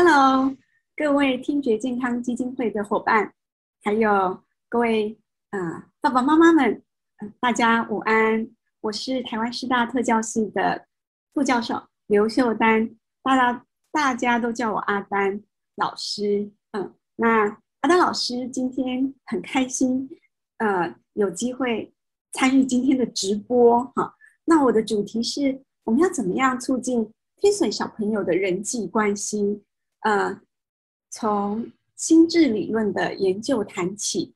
Hello，各位听觉健康基金会的伙伴，还有各位啊爸爸妈妈们，大家午安！我是台湾师大特教系的副教授刘秀丹，大家大家都叫我阿丹老师。嗯，那阿丹老师今天很开心，呃，有机会参与今天的直播哈。那我的主题是，我们要怎么样促进天水小朋友的人际关系？呃，从心智理论的研究谈起。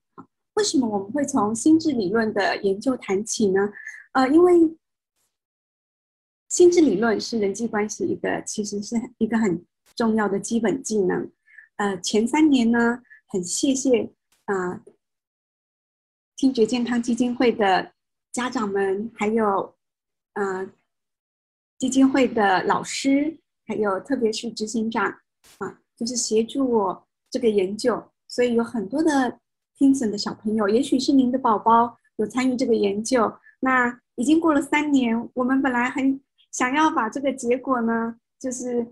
为什么我们会从心智理论的研究谈起呢？呃，因为心智理论是人际关系一个，其实是一个很重要的基本技能。呃，前三年呢，很谢谢啊，听觉健康基金会的家长们，还有呃基金会的老师，还有特别是执行长。啊，就是协助我这个研究，所以有很多的听诊的小朋友，也许是您的宝宝有参与这个研究。那已经过了三年，我们本来很想要把这个结果呢，就是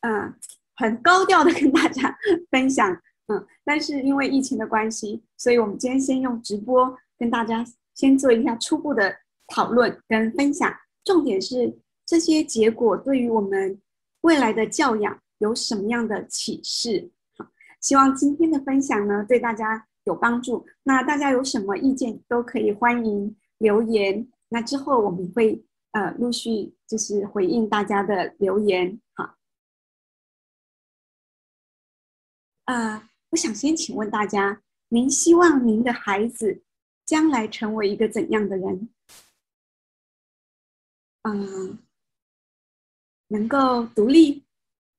嗯，很高调的 跟大家分享，嗯，但是因为疫情的关系，所以我们今天先用直播跟大家先做一下初步的讨论跟分享。重点是这些结果对于我们未来的教养。有什么样的启示？好，希望今天的分享呢对大家有帮助。那大家有什么意见都可以欢迎留言。那之后我们会呃陆续就是回应大家的留言。好，呃，我想先请问大家，您希望您的孩子将来成为一个怎样的人？嗯，能够独立。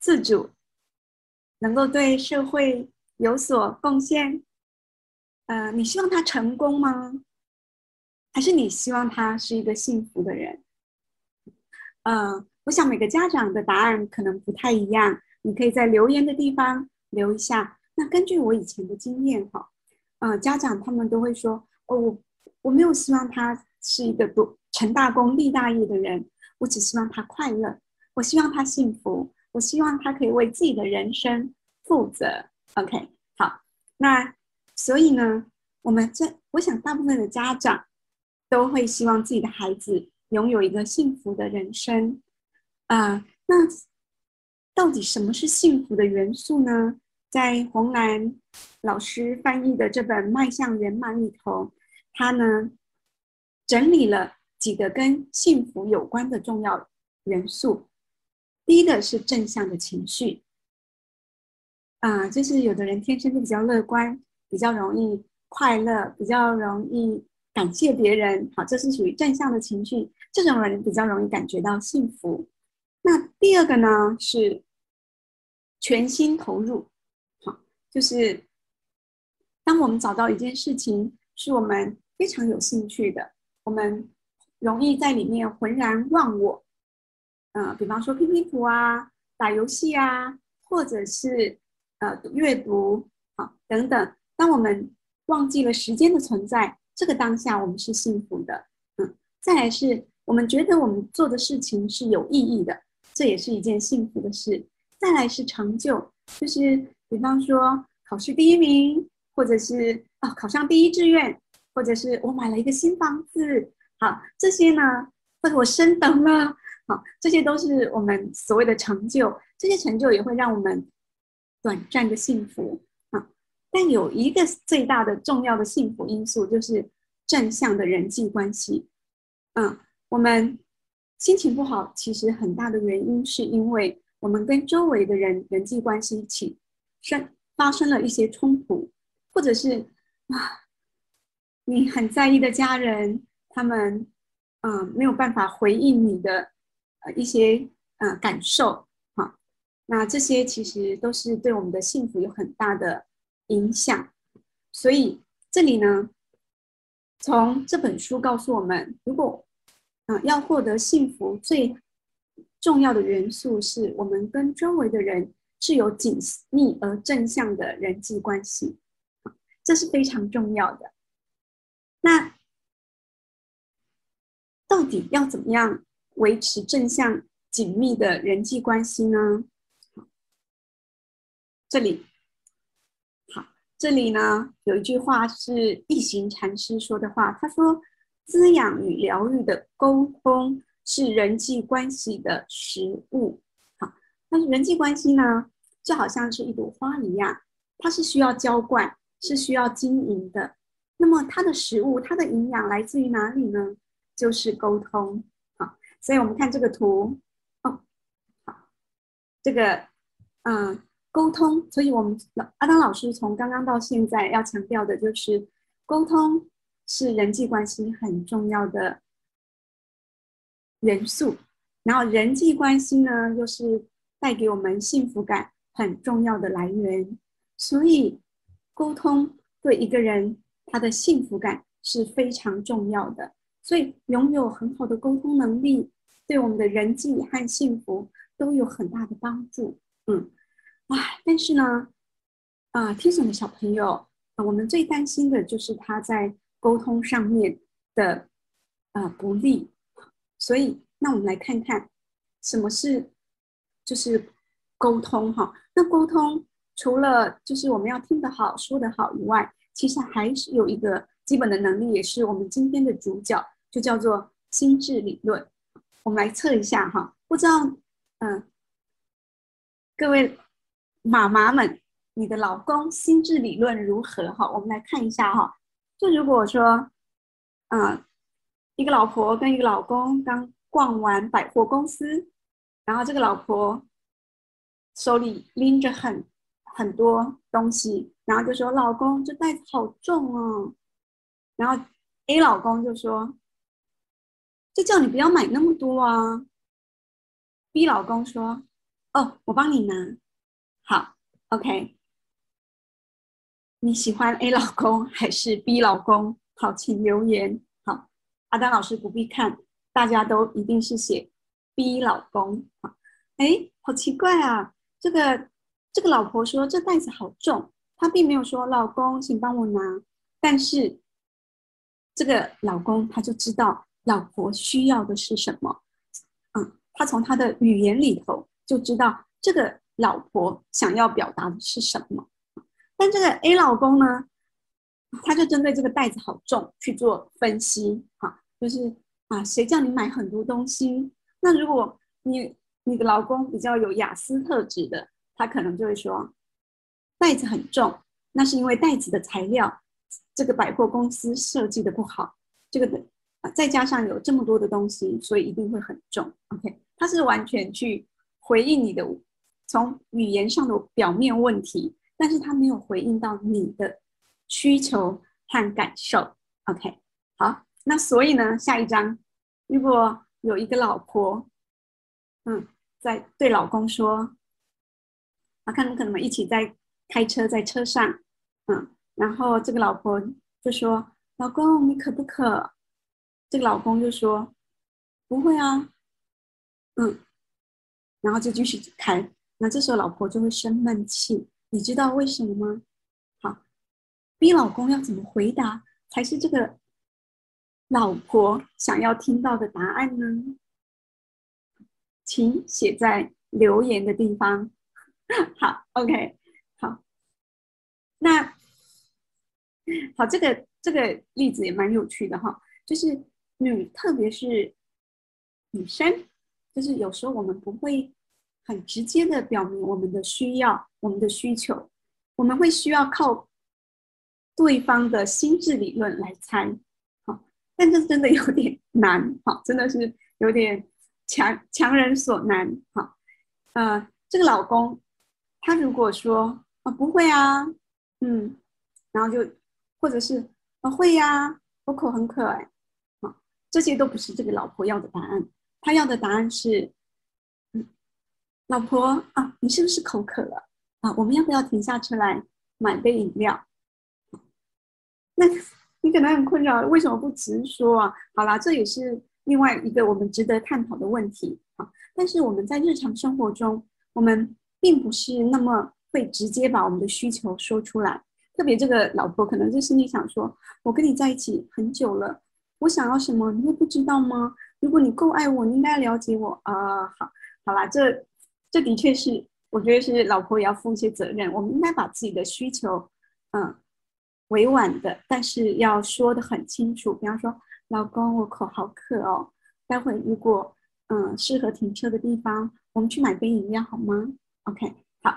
自主，能够对社会有所贡献，呃，你希望他成功吗？还是你希望他是一个幸福的人？呃，我想每个家长的答案可能不太一样，你可以在留言的地方留一下。那根据我以前的经验，哈，呃，家长他们都会说，哦，我我没有希望他是一个多成大功立大业的人，我只希望他快乐，我希望他幸福。我希望他可以为自己的人生负责。OK，好，那所以呢，我们这我想大部分的家长都会希望自己的孩子拥有一个幸福的人生。啊，那到底什么是幸福的元素呢？在红兰老师翻译的这本《迈向圆满》里头，他呢整理了几个跟幸福有关的重要元素。第一个是正向的情绪，啊，就是有的人天生就比较乐观，比较容易快乐，比较容易感谢别人，好，这是属于正向的情绪，这种人比较容易感觉到幸福。那第二个呢是全心投入，好，就是当我们找到一件事情是我们非常有兴趣的，我们容易在里面浑然忘我。嗯，比方说拼拼图啊，打游戏啊，或者是呃阅读啊等等。当我们忘记了时间的存在，这个当下我们是幸福的。嗯，再来是我们觉得我们做的事情是有意义的，这也是一件幸福的事。再来是成就，就是比方说考试第一名，或者是啊考上第一志愿，或者是我买了一个新房子。好，这些呢，或者我升等了。好，这些都是我们所谓的成就，这些成就也会让我们短暂的幸福啊。但有一个最大的重要的幸福因素，就是正向的人际关系。嗯，我们心情不好，其实很大的原因是因为我们跟周围的人人际关系起生发生了一些冲突，或者是啊，你很在意的家人，他们嗯没有办法回应你的。一些呃感受哈，那这些其实都是对我们的幸福有很大的影响。所以这里呢，从这本书告诉我们，如果啊要获得幸福，最重要的元素是我们跟周围的人是有紧密而正向的人际关系，这是非常重要的。那到底要怎么样？维持正向紧密的人际关系呢？这里，好，这里呢有一句话是一行禅师说的话，他说：“滋养与疗愈的沟通是人际关系的食物。”好，但是人际关系呢，就好像是一朵花一样，它是需要浇灌，是需要经营的。那么它的食物，它的营养来自于哪里呢？就是沟通。所以我们看这个图。哦，好。这个，嗯，沟通，所以我们阿当老师从刚刚到现在要强调的就是，沟通是人际关系很重要的元素，然后人际关系呢又是带给我们幸福感很重要的来源，所以沟通对一个人他的幸福感是非常重要的，所以拥有很好的沟通能力，对我们的人际和幸福。都有很大的帮助，嗯，啊，但是呢，啊，天选的小朋友啊，我们最担心的就是他在沟通上面的啊不利，所以，那我们来看看什么是就是沟通哈。那沟通除了就是我们要听得好、说得好以外，其实还是有一个基本的能力，也是我们今天的主角，就叫做心智理论。我们来测一下哈，不知道。嗯，各位妈妈们，你的老公心智理论如何？哈，我们来看一下哈。就如果说，嗯，一个老婆跟一个老公刚逛完百货公司，然后这个老婆手里拎着很很多东西，然后就说：“老公，这袋子好重哦。”然后 A 老公就说：“就叫你不要买那么多啊。” B 老公说：“哦，我帮你拿。好，OK。你喜欢 A 老公还是 B 老公？好，请留言。好，阿丹老师不必看，大家都一定是写 B 老公。好，哎，好奇怪啊！这个这个老婆说这袋子好重，她并没有说老公，请帮我拿。但是这个老公他就知道老婆需要的是什么。”他从他的语言里头就知道这个老婆想要表达的是什么，但这个 A 老公呢，他就针对这个袋子好重去做分析，哈，就是啊，谁叫你买很多东西？那如果你你的老公比较有雅思特质的，他可能就会说，袋子很重，那是因为袋子的材料，这个百货公司设计的不好，这个的再加上有这么多的东西，所以一定会很重。OK。他是完全去回应你的从语言上的表面问题，但是他没有回应到你的需求和感受。OK，好，那所以呢，下一章如果有一个老婆，嗯，在对老公说，啊，看可能一起在开车，在车上，嗯，然后这个老婆就说：“老公，你渴不渴？”这个老公就说：“不会啊。”嗯，然后就继续开，那这时候老婆就会生闷气，你知道为什么吗？好，逼老公要怎么回答才是这个老婆想要听到的答案呢？请写在留言的地方。好，OK，好，那 好，这个这个例子也蛮有趣的哈，就是女，特别是女生。就是有时候我们不会很直接的表明我们的需要、我们的需求，我们会需要靠对方的心智理论来猜，好，但这真的有点 难，好，真的是有点强强人所难，好，呃，这个老公他如果说啊不会啊，嗯，然后就或者是啊会呀，我口很渴哎，好，这些都不是这个老婆要的答案。他要的答案是：嗯，老婆啊，你是不是口渴了啊？我们要不要停下车来买杯饮料？那你可能很困扰，为什么不直说啊？好啦，这也是另外一个我们值得探讨的问题啊。但是我们在日常生活中，我们并不是那么会直接把我们的需求说出来。特别这个老婆可能就心里想说：我跟你在一起很久了，我想要什么，你会不知道吗？如果你够爱我，你应该了解我啊。好，好啦，这这的确是我觉得是老婆也要负一些责任。我们应该把自己的需求，嗯，委婉的，但是要说的很清楚。比方说，老公，我口好渴哦，待会如果嗯适合停车的地方，我们去买杯饮料好吗？OK，好。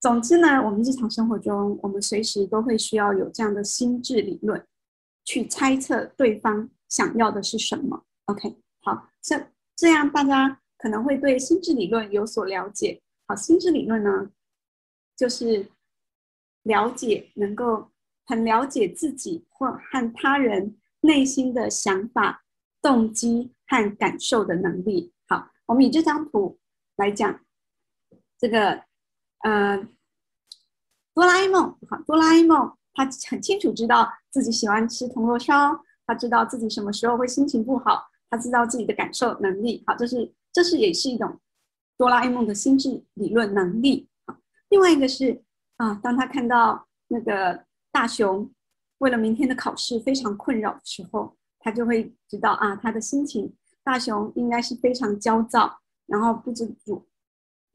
总之呢，我们日常生活中，我们随时都会需要有这样的心智理论，去猜测对方想要的是什么。OK，好，这这样大家可能会对心智理论有所了解。好，心智理论呢，就是了解能够很了解自己或和他人内心的想法、动机和感受的能力。好，我们以这张图来讲，这个呃，哆啦 A 梦，好，哆啦 A 梦他很清楚知道自己喜欢吃铜锣烧，他知道自己什么时候会心情不好。他知道自己的感受能力，好，这是这是也是一种哆啦 A 梦的心智理论能力。另外一个是啊，当他看到那个大熊为了明天的考试非常困扰的时候，他就会知道啊，他的心情，大熊应该是非常焦躁，然后不知如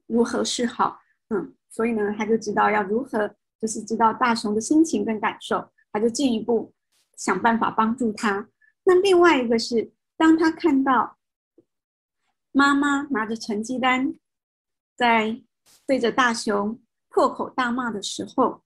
如何是好，嗯，所以呢，他就知道要如何，就是知道大熊的心情跟感受，他就进一步想办法帮助他。那另外一个是。当他看到妈妈拿着成绩单在对着大熊破口大骂的时候，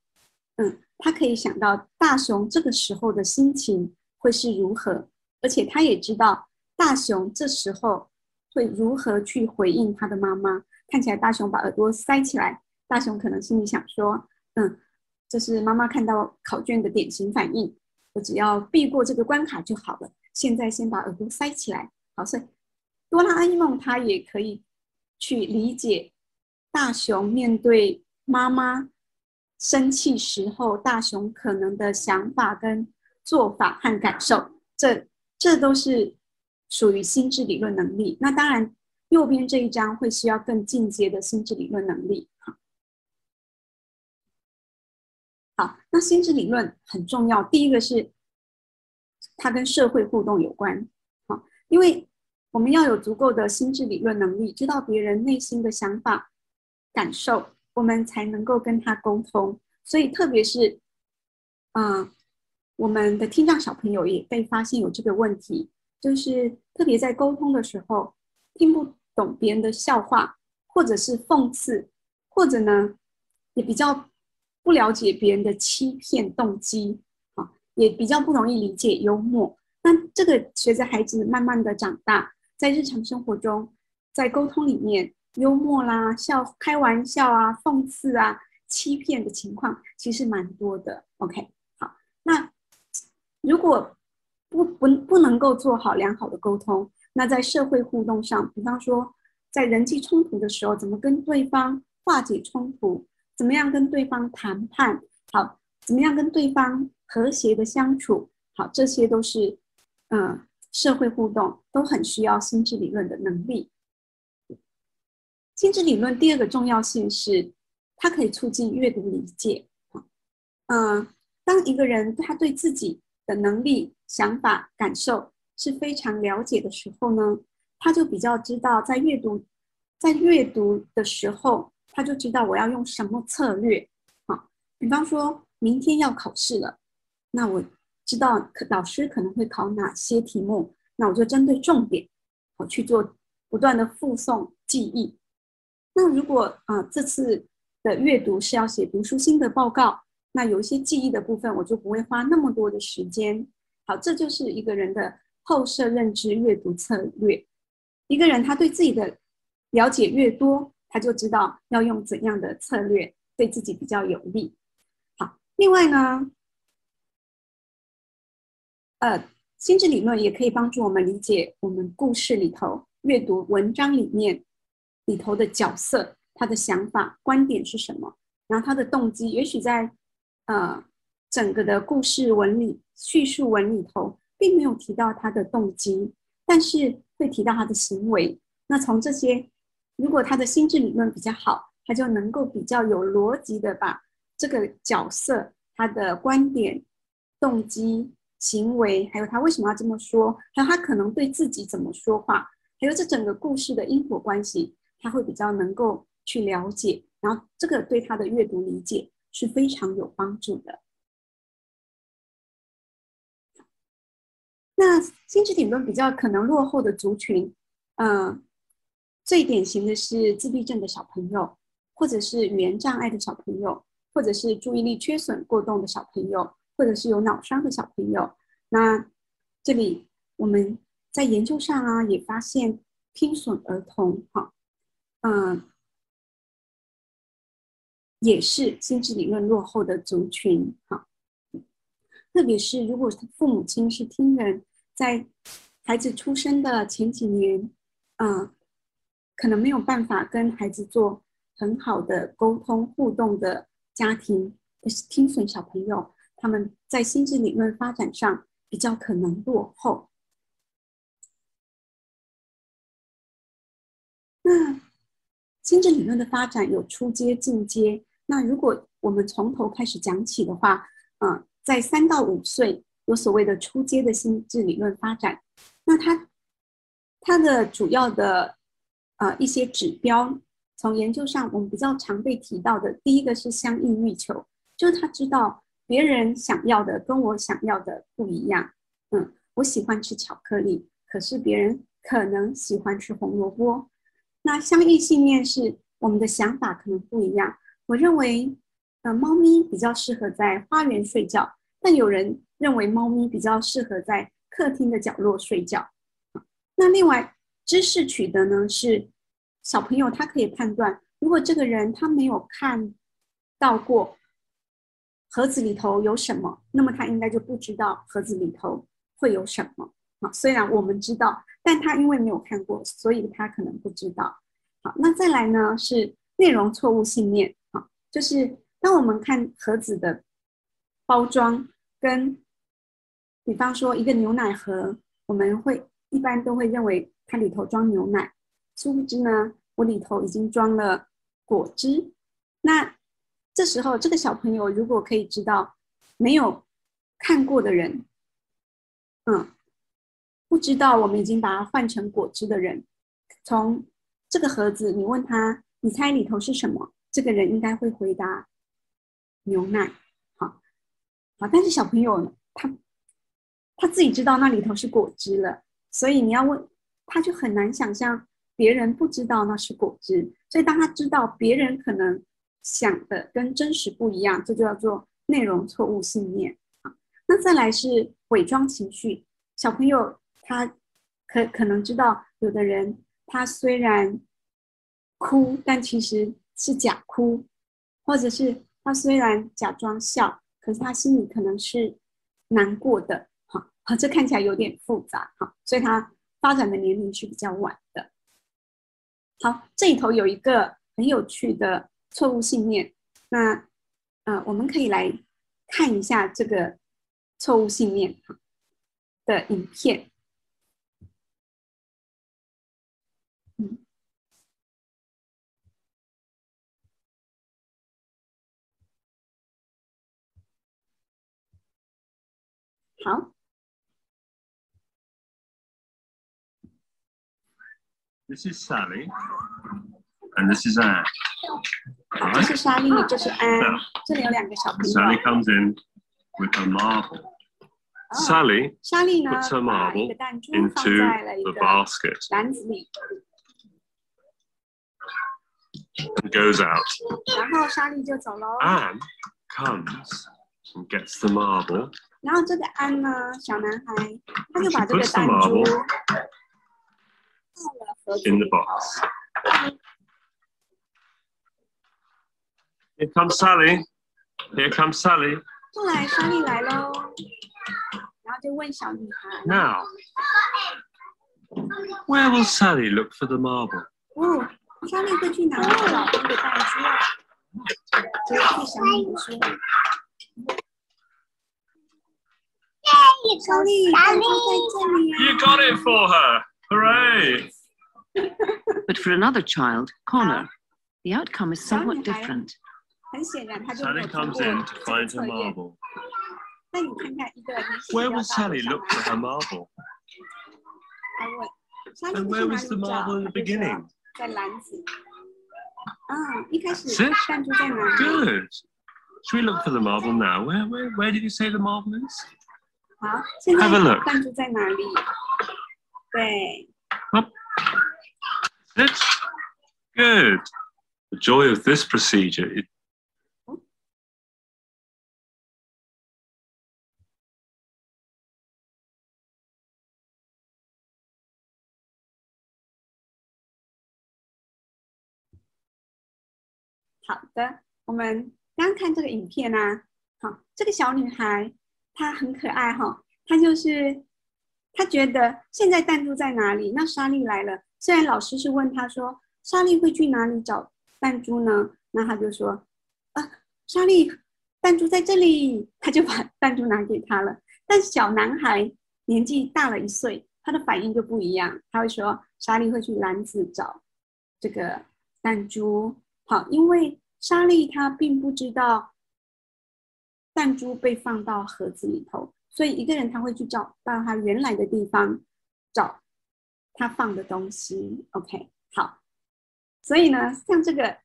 嗯，他可以想到大熊这个时候的心情会是如何，而且他也知道大熊这时候会如何去回应他的妈妈。看起来大熊把耳朵塞起来，大熊可能心里想说：“嗯，这是妈妈看到考卷的典型反应，我只要避过这个关卡就好了。”现在先把耳朵塞起来，好，所以哆啦 A 梦他也可以去理解大雄面对妈妈生气时候，大雄可能的想法跟做法和感受，这这都是属于心智理论能力。那当然，右边这一章会需要更进阶的心智理论能力。那心智理论很重要，第一个是。它跟社会互动有关，好，因为我们要有足够的心智理论能力，知道别人内心的想法、感受，我们才能够跟他沟通。所以，特别是，嗯，我们的听障小朋友也被发现有这个问题，就是特别在沟通的时候，听不懂别人的笑话，或者是讽刺，或者呢，也比较不了解别人的欺骗动机。啊也比较不容易理解幽默。那这个随着孩子慢慢的长大，在日常生活中，在沟通里面，幽默啦、笑、开玩笑啊、讽刺啊、欺骗的情况其实蛮多的。OK，好，那如果不不不能够做好良好的沟通，那在社会互动上，比方说在人际冲突的时候，怎么跟对方化解冲突？怎么样跟对方谈判？好，怎么样跟对方？和谐的相处，好，这些都是，嗯，社会互动都很需要心智理论的能力。心智理论第二个重要性是，它可以促进阅读理解。嗯，当一个人他对自己的能力、想法、感受是非常了解的时候呢，他就比较知道在阅读，在阅读的时候，他就知道我要用什么策略。好，比方说明天要考试了。那我知道老师可能会考哪些题目，那我就针对重点，我去做不断的复诵记忆。那如果啊这次的阅读是要写读书心得报告，那有一些记忆的部分我就不会花那么多的时间。好，这就是一个人的后设认知阅读策略。一个人他对自己的了解越多，他就知道要用怎样的策略对自己比较有利。好，另外呢。呃，心智理论也可以帮助我们理解我们故事里头、阅读文章里面里头的角色，他的想法、观点是什么，然后他的动机，也许在呃整个的故事文里、叙述文里头，并没有提到他的动机，但是会提到他的行为。那从这些，如果他的心智理论比较好，他就能够比较有逻辑的把这个角色他的观点、动机。行为，还有他为什么要这么说，还有他可能对自己怎么说话，还有这整个故事的因果关系，他会比较能够去了解，然后这个对他的阅读理解是非常有帮助的。那心智理论比较可能落后的族群，嗯，最典型的是自闭症的小朋友，或者是语言障碍的小朋友，或者是注意力缺损过动的小朋友，或者是有脑伤的小朋友。那这里我们在研究上啊，也发现听损儿童，哈，嗯，也是心智理论落后的族群，哈，特别是如果父母亲是听人。在孩子出生的前几年，嗯，可能没有办法跟孩子做很好的沟通互动的家庭，是听损小朋友，他们在心智理论发展上比较可能落后。那心智理论的发展有初阶、进阶。那如果我们从头开始讲起的话，嗯，在三到五岁。有所谓的初阶的心智理论发展，那它它的主要的呃一些指标，从研究上我们比较常被提到的，第一个是相应欲求，就是他知道别人想要的跟我想要的不一样。嗯，我喜欢吃巧克力，可是别人可能喜欢吃红萝卜。那相应信念是我们的想法可能不一样。我认为，呃，猫咪比较适合在花园睡觉，但有人。认为猫咪比较适合在客厅的角落睡觉。那另外知识取得呢，是小朋友他可以判断，如果这个人他没有看到过盒子里头有什么，那么他应该就不知道盒子里头会有什么。啊，虽然我们知道，但他因为没有看过，所以他可能不知道。好，那再来呢是内容错误信念。啊，就是当我们看盒子的包装跟比方说，一个牛奶盒，我们会一般都会认为它里头装牛奶，殊不知呢，我里头已经装了果汁。那这时候，这个小朋友如果可以知道，没有看过的人，嗯，不知道我们已经把它换成果汁的人，从这个盒子，你问他，你猜里头是什么？这个人应该会回答牛奶。好，好，但是小朋友他。他自己知道那里头是果汁了，所以你要问，他就很难想象别人不知道那是果汁。所以当他知道别人可能想的跟真实不一样，这就叫做内容错误信念啊。那再来是伪装情绪，小朋友他可可能知道，有的人他虽然哭，但其实是假哭，或者是他虽然假装笑，可是他心里可能是难过的。好，这看起来有点复杂哈，所以他发展的年龄是比较晚的。好，这里头有一个很有趣的错误信念，那呃，我们可以来看一下这个错误信念的影片。嗯，好。This is Sally, and this is Anne. 这是莎莉，这是安。这里有两个小朋友。Sally comes in with a marble. Sally 莎莉呢 puts her 把一 marble 个弹珠 into 放在了一 the 个 basket 篮子里， and goes out. 然后莎莉就走喽。 Anne comes and gets the marble 然后这个安呢，小男孩，他就 and 把 she 这个 puts the 弹珠 marble 放了盒子 in 里 the 头。 box. Here comes Sally. Here comes Sally. 后来莎莉来喽，然后就问小女孩 Now, where will Sally look for the marble? 哦，莎莉会去拿那个老公的弹珠啊？结果对小女孩说：“莎莉，弹珠在这里啊 You got it for her! Hooray! But for another child, Connor, the outcome is somewhat Sorry, I- different. 很显然，他就没 Sally 有通 comes 过 in to 这个 find 测 her 验。marble. 那你看看一个年纪比 Where 较 will 大的 Sally 小 look for 孩 her marble? 他问：“莎莉 And 你去 where 哪 was the 里找？” marble in the 他就说 beginning? 在篮子。啊，一开始 That's it. 弹珠在哪里？Good. Should we look for the marble now? Where, where, where did you say the marble is? 好，现在 Have a look. 对，That's it. Good. The joy of this procedure 好的，我们刚刚看这个影片啊，好，这个小女孩她很可爱哈、她就是他觉得现在弹珠在哪里？那莎莉来了，虽然老师是问他说莎莉会去哪里找弹珠呢？那他就说啊，莎莉，弹珠在这里，他就把弹珠拿给他了。但小男孩年纪大了一岁，他的反应就不一样，他会说莎莉会去篮子找这个弹珠。好，因为莎莉她并不知道弹珠被放到盒子里头，所以一个人他会去找到他原来的地方找他放的东西。OK，好，所以呢，像这个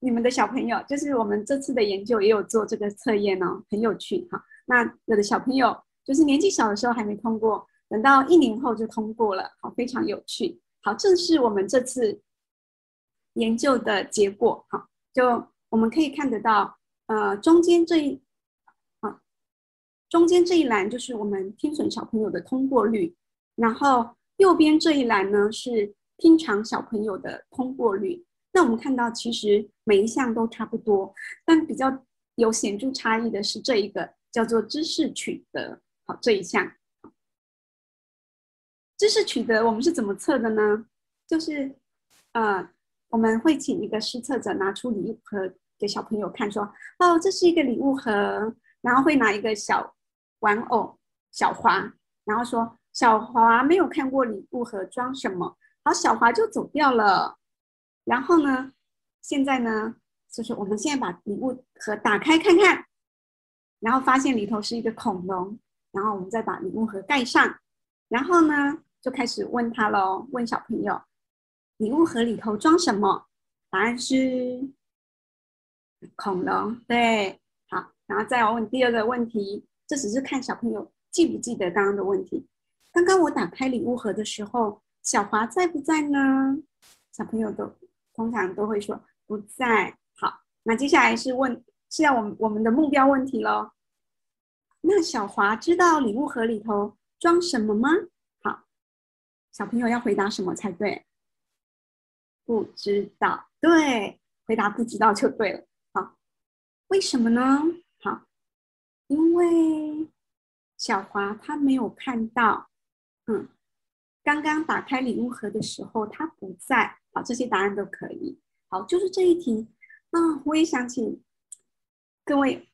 你们的小朋友，就是我们这次的研究也有做这个测验哦，很有趣哈。那有的小朋友就是年纪小的时候还没通过，等到一年后就通过了，好，非常有趣。好，这是我们这次研究的结果。好，就我们可以看得到，呃，中间这一，中间这一栏就是我们听损小朋友的通过率，然后右边这一栏呢是听长小朋友的通过率。那我们看到，其实每一项都差不多，但比较有显著差异的是这一个叫做知识取得。好，这一项。知识取得我们是怎么测的呢？就是，呃，我们会请一个施测者拿出礼物盒给小朋友看，说，哦，这是一个礼物盒，然后会拿一个小玩偶小华，然后说小华没有看过礼物盒装什么，好，小华就走掉了。然后呢，现在呢，就是我们现在把礼物盒打开看看，然后发现里头是一个恐龙，然后我们再把礼物盒盖上，然后呢，就开始问他喽，问小朋友，礼物盒里头装什么？答案是恐龙，对，好，然后再问第二个问题，这只是看小朋友记不记得刚刚的问题。刚刚我打开礼物盒的时候，小华在不在呢？小朋友都通常都会说不在。好，那接下来是问，是要我们我们的目标问题喽。那小华知道礼物盒里头装什么吗？好，小朋友要回答什么才对？不知道，对，回答不知道就对了。好，为什么呢？因为小华他没有看到，嗯，刚刚打开礼物盒的时候他不在。好，这些答案都可以。好，就是这一题啊，我也想请各位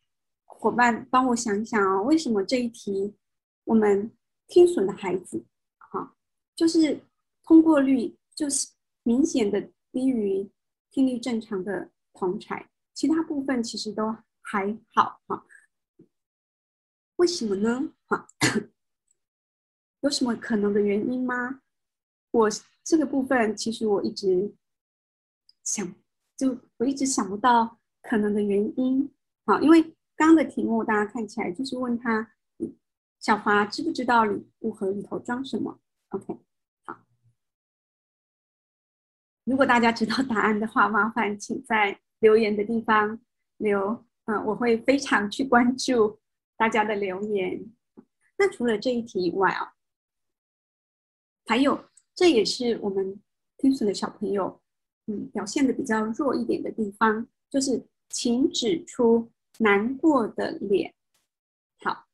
伙伴帮我想想哦，为什么这一题我们听损的孩子，哈，就是通过率就是明显的低于听力正常的同才，其他部分其实都还好哈。为什么呢？哈，有什么可能的原因吗？我这个部分其实我一直想，就我一直想不到可能的原因。好，因为刚刚的题目大家看起来就是问他，小华知不知道礼物盒里头装什么？OK，好。如果大家知道答案的话，麻烦请在留言的地方留，嗯，我会非常去关注大家的留言。那除了这一题以外啊，还有。这也是我们听损的小朋友，嗯，表现的比较弱一点的地方，就是请指出难过的脸。好，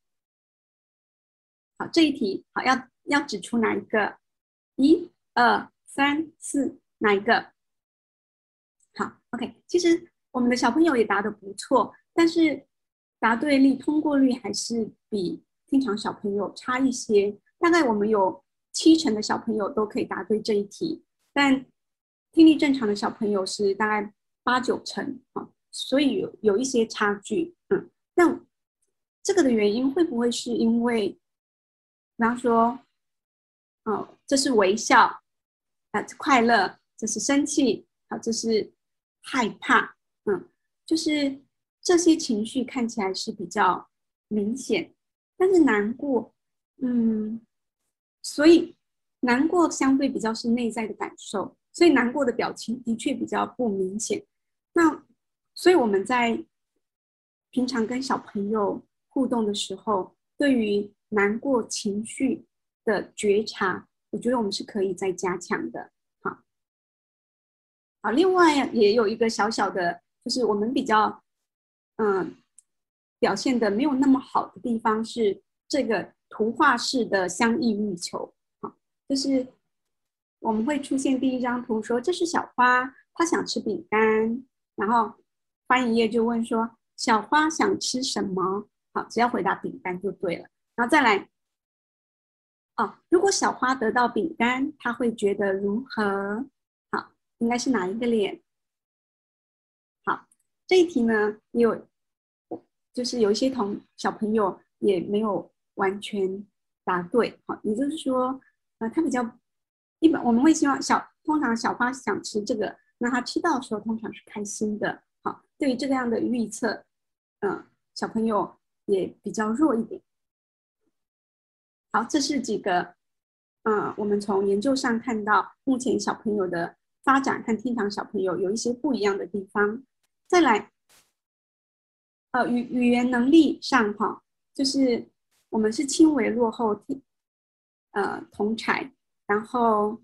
好，这一题好要要指出哪一个？一、二、三、四，哪一个？好，OK。其实我们的小朋友也答的不错，但是答对率、通过率还是比正常小朋友差一些。大概我们有。七成的小朋友都可以答对这一题，但听力正常的小朋友是大概八九成啊，所以有有一些差距。嗯，那这个的原因会不会是因为，比方说，哦，这是微笑，啊，快乐，这是生气，好，这是害怕，嗯，就是这些情绪看起来是比较明显，但是难过，嗯，所以难过相对比较是内在的感受，所以难过的表情的确比较不明显。那所以我们在平常跟小朋友互动的时候，对于难过情绪的觉察，我觉得我们是可以再加强的。好，好另外也有一个小小的，就是我们比较，嗯，表现的没有那么好的地方是这个图画式的相异欲求。好，就是我们会出现第一张图，说这是小花，她想吃饼干，然后翻一页就问说小花想吃什么？好，只要回答饼干就对了。然后再来，哦，如果小花得到饼干，她会觉得如何？好应该是哪一个脸？这一题呢，有，就是有一些同小朋友也没有完全答对。好，也就是说，呃，他比较一般，我们会希望小，通常小花想吃这个，那他吃到的时候通常是开心的。好，对于这个样的预测，嗯，小朋友也比较弱一点。好，这是几个，嗯，我们从研究上看到目前小朋友的。发展和天堂小朋友有一些不一样的地方。再来，呃，语语言能力上哈，就是我们是轻微落后，呃，同才，然后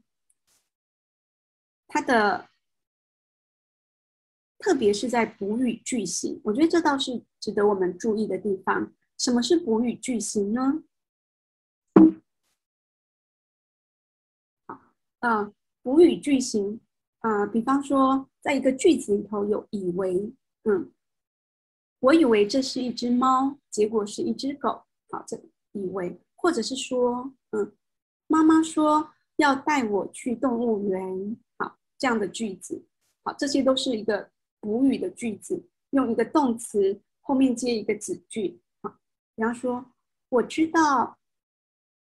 他的，特别是在补语句型，我觉得这倒是值得我们注意的地方。什么是补语句型呢？好，嗯，补语句型。啊，比方说，在一个句子里头有以为，嗯，我以为这是一只猫，结果是一只狗。好，这以为，或者是说，嗯，妈妈说要带我去动物园。好，这样的句子，好，这些都是一个补语的句子，用一个动词后面接一个子句。好，比方说，我知道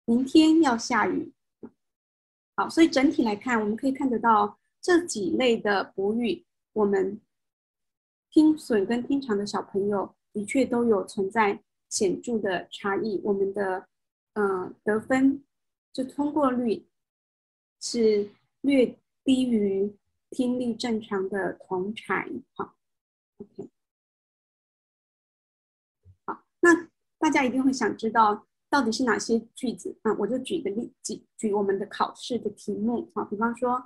明天要下雨。好，所以整体来看，我们可以看得到。这几类的补语，我们听损跟听长的小朋友的确都有存在显著的差异。我们的呃得分就通过率是略低于听力正常的同才。好，OK，好，那大家一定会想知道到底是哪些句子啊？我就举个例，举举我们的考试的题目啊，比方说。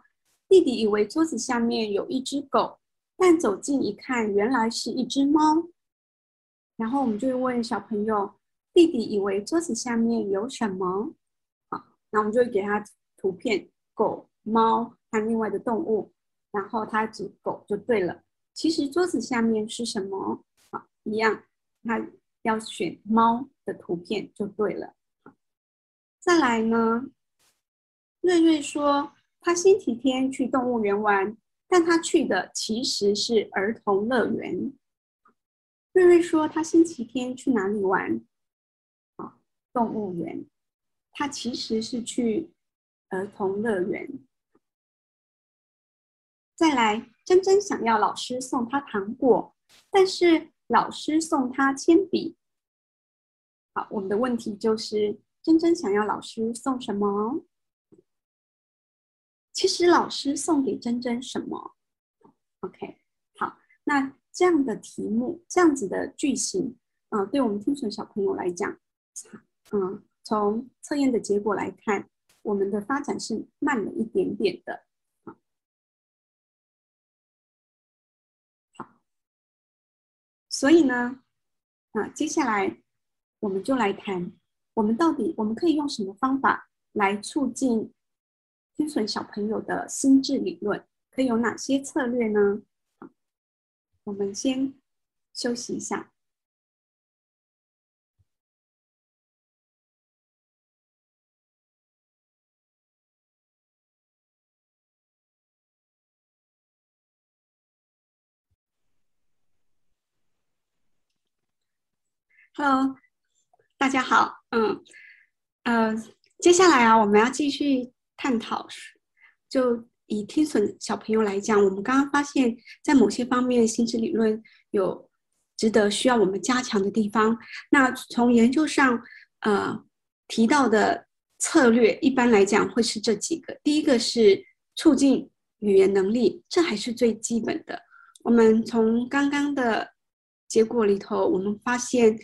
弟弟以为桌子下面有一只狗，但走近一看，原来是一只猫。然后我们就会问小朋友：“弟弟以为桌子下面有什么？”好，那我们就会给他图片：狗、猫和另外的动物。然后他指狗就对了。其实桌子下面是什么？好，一样，他要选猫的图片就对了。再来呢，瑞瑞说。他星期天去动物园玩，但他去的其实是儿童乐园。瑞瑞说他星期天去哪里玩？啊，动物园。他其实是去儿童乐园。再来，珍珍想要老师送他糖果，但是老师送他铅笔。好，我们的问题就是，珍珍想要老师送什么？其实老师送给珍珍什么？OK，好，那这样的题目，这样子的句型，啊，对我们听损小朋友来讲，嗯，从测验的结果来看，我们的发展是慢了一点点的。好，所以呢，啊，接下来我们就来谈，我们到底我们可以用什么方法来促进？听损小朋友的心智理论可以有哪些策略呢？我们先休息一下。Hello，大家好。嗯，呃，接下来啊，我们要继续。探讨就以听损小朋友来讲，我们刚刚发现，在某些方面，心智理论有值得需要我们加强的地方。那从研究上，呃，提到的策略，一般来讲会是这几个。第一个是促进语言能力，这还是最基本的。我们从刚刚的结果里头，我们发现，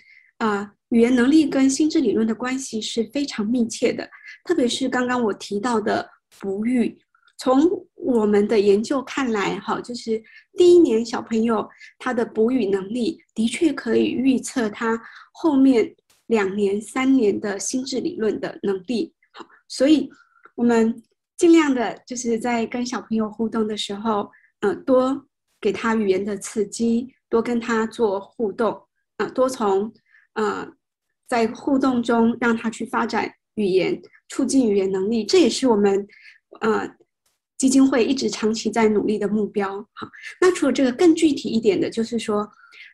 啊，语言能力跟心智理论的关系是非常密切的。特别是刚刚我提到的哺语，从我们的研究看来，哈，就是第一年小朋友他的补语能力的确可以预测他后面两年、三年的心智理论的能力。好，所以我们尽量的就是在跟小朋友互动的时候，嗯，多。给他语言的刺激，多跟他做互动，啊，多从，呃，在互动中让他去发展语言，促进语言能力，这也是我们，呃，基金会一直长期在努力的目标。好，那除了这个更具体一点的，就是说，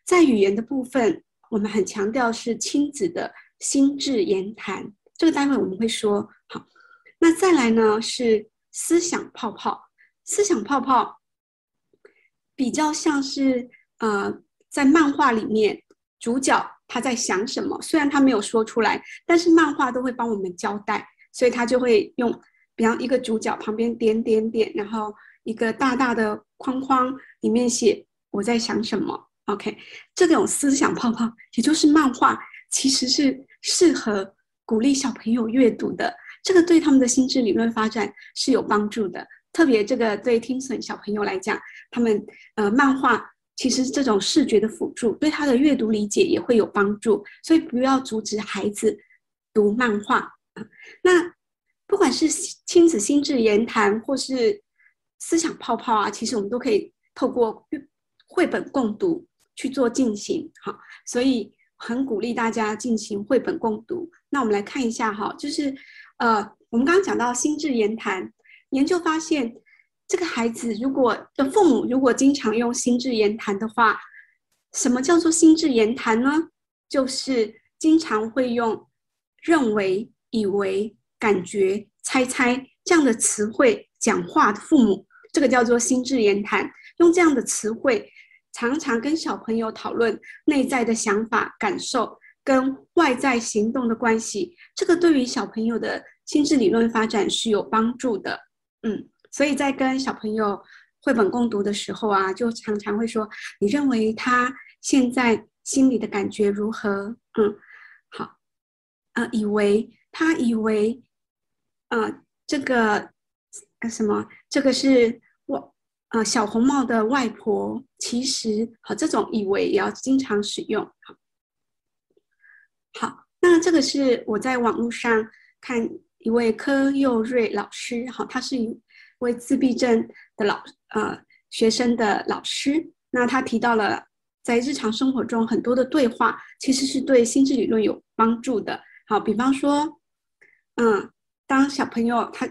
在语言的部分，我们很强调是亲子的心智言谈，这个待会我们会说。好，那再来呢是思想泡泡，思想泡泡。比较像是呃，在漫画里面，主角他在想什么，虽然他没有说出来，但是漫画都会帮我们交代，所以他就会用，比方一个主角旁边点点点，然后一个大大的框框里面写我在想什么。OK，这种思想泡泡，也就是漫画，其实是适合鼓励小朋友阅读的，这个对他们的心智理论发展是有帮助的。特别这个对听损小朋友来讲，他们呃漫画其实这种视觉的辅助，对他的阅读理解也会有帮助，所以不要阻止孩子读漫画啊。那不管是亲子心智言谈，或是思想泡泡啊，其实我们都可以透过绘本共读去做进行哈。所以很鼓励大家进行绘本共读。那我们来看一下哈，就是呃我们刚刚讲到心智言谈。研究发现，这个孩子如果的父母如果经常用心智言谈的话，什么叫做心智言谈呢？就是经常会用认为、以为、感觉、猜猜这样的词汇讲话的父母，这个叫做心智言谈。用这样的词汇，常常跟小朋友讨论内在的想法、感受跟外在行动的关系，这个对于小朋友的心智理论发展是有帮助的。嗯，所以在跟小朋友绘本共读的时候啊，就常常会说：“你认为他现在心里的感觉如何？”嗯，好，呃，以为他以为，呃，这个呃什么，这个是外呃小红帽的外婆，其实好，这种以为也要经常使用。好，好，那这个是我在网络上看。一位柯佑瑞老师，好，他是为自闭症的老呃学生的老师。那他提到了在日常生活中很多的对话，其实是对心智理论有帮助的。好，比方说，嗯，当小朋友他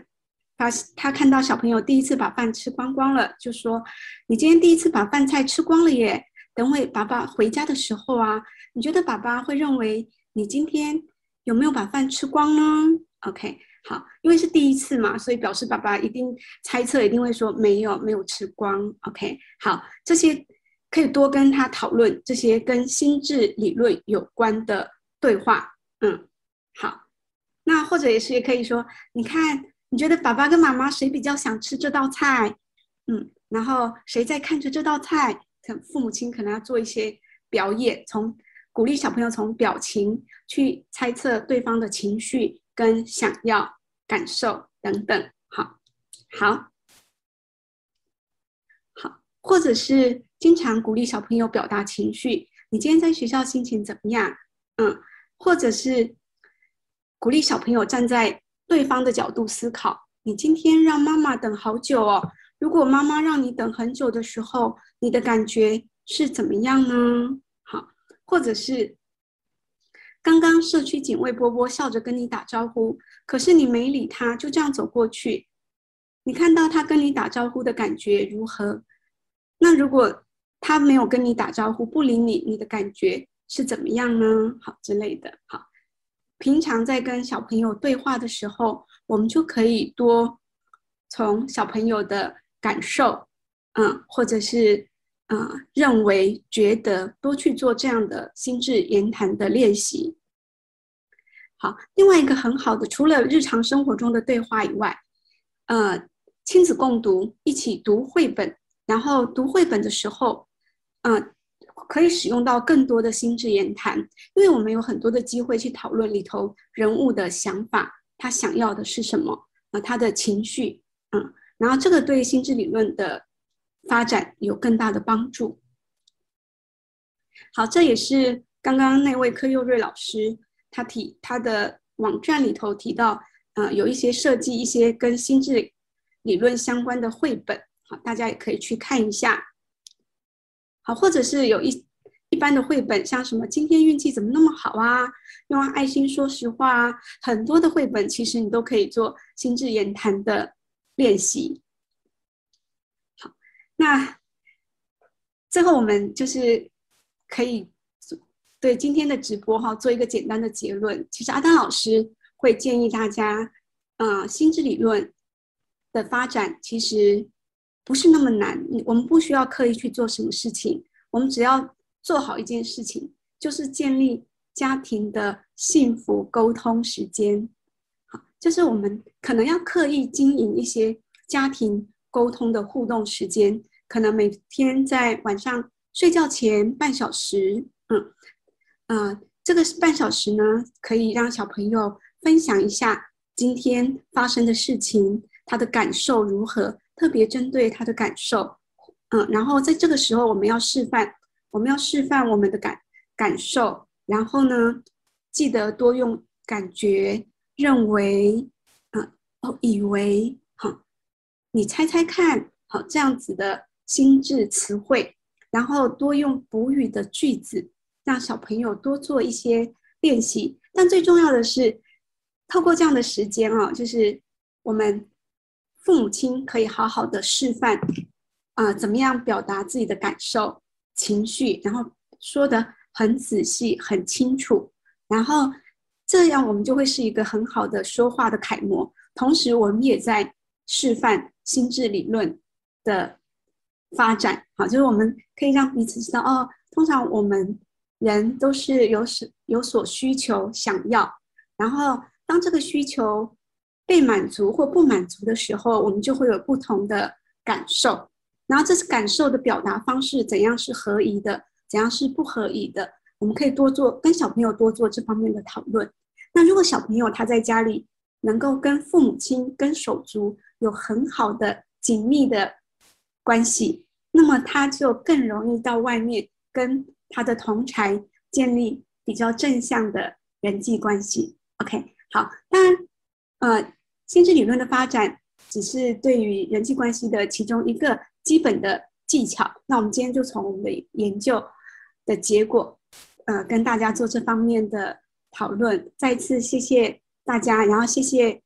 发他看到小朋友第一次把饭吃光光了，就说：“你今天第一次把饭菜吃光了耶！等会爸爸回家的时候啊，你觉得爸爸会认为你今天有没有把饭吃光呢？” OK，好，因为是第一次嘛，所以表示爸爸一定猜测，一定会说没有，没有吃光。OK，好，这些可以多跟他讨论这些跟心智理论有关的对话。嗯，好，那或者也是也可以说，你看，你觉得爸爸跟妈妈谁比较想吃这道菜？嗯，然后谁在看着这道菜？可父母亲可能要做一些表演，从鼓励小朋友从表情去猜测对方的情绪。跟想要感受等等，好，好，好，或者是经常鼓励小朋友表达情绪。你今天在学校心情怎么样？嗯，或者是鼓励小朋友站在对方的角度思考。你今天让妈妈等好久哦。如果妈妈让你等很久的时候，你的感觉是怎么样呢？好，或者是。刚刚社区警卫波波笑着跟你打招呼，可是你没理他，就这样走过去。你看到他跟你打招呼的感觉如何？那如果他没有跟你打招呼，不理你，你的感觉是怎么样呢？好之类的。好，平常在跟小朋友对话的时候，我们就可以多从小朋友的感受，嗯，或者是嗯认为、觉得，多去做这样的心智言谈的练习。好，另外一个很好的，除了日常生活中的对话以外，呃，亲子共读，一起读绘本，然后读绘本的时候，嗯，可以使用到更多的心智言谈，因为我们有很多的机会去讨论里头人物的想法，他想要的是什么啊，他的情绪，嗯，然后这个对心智理论的发展有更大的帮助。好，这也是刚刚那位柯佑瑞老师。他提他的网站里头提到，呃，有一些设计一些跟心智理论相关的绘本，好，大家也可以去看一下。好，或者是有一一般的绘本，像什么今天运气怎么那么好啊？用爱心说实话啊，很多的绘本其实你都可以做心智言谈的练习。那最后我们就是可以。对今天的直播哈，做一个简单的结论。其实阿丹老师会建议大家，啊，心智理论的发展其实不是那么难。我们不需要刻意去做什么事情，我们只要做好一件事情，就是建立家庭的幸福沟通时间。好，就是我们可能要刻意经营一些家庭沟通的互动时间，可能每天在晚上睡觉前半小时，嗯。呃，这个半小时呢，可以让小朋友分享一下今天发生的事情，他的感受如何，特别针对他的感受，嗯，然后在这个时候，我们要示范，我们要示范我们的感感受，然后呢，记得多用感觉、认为，嗯，哦，以为，好，你猜猜看，好，这样子的心智词汇，然后多用补语的句子。让小朋友多做一些练习，但最重要的是，透过这样的时间啊，就是我们父母亲可以好好的示范啊，怎么样表达自己的感受、情绪，然后说的很仔细、很清楚，然后这样我们就会是一个很好的说话的楷模。同时，我们也在示范心智理论的发展，好，就是我们可以让彼此知道哦，通常我们。人都是有所有所需求想要，然后当这个需求被满足或不满足的时候，我们就会有不同的感受。然后这是感受的表达方式，怎样是合宜的，怎样是不合宜的，我们可以多做跟小朋友多做这方面的讨论。那如果小朋友他在家里能够跟父母亲、跟手足有很好的紧密的关系，那么他就更容易到外面跟。他的同才建立比较正向的人际关系。OK，好，当然，呃，心智理论的发展只是对于人际关系的其中一个基本的技巧。那我们今天就从我们的研究的结果，呃，跟大家做这方面的讨论。再次谢谢大家，然后谢谢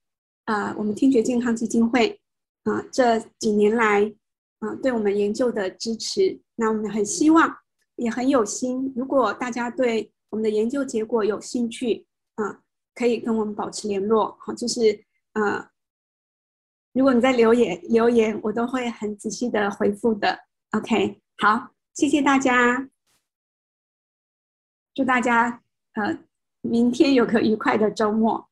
呃我们听觉健康基金会啊这几年来啊对我们研究的支持。那我们很希望。也很有心。如果大家对我们的研究结果有兴趣，啊，可以跟我们保持联络。好，就是呃，如果你在留言留言，我都会很仔细的回复的。OK，好，谢谢大家，祝大家呃明天有个愉快的周末。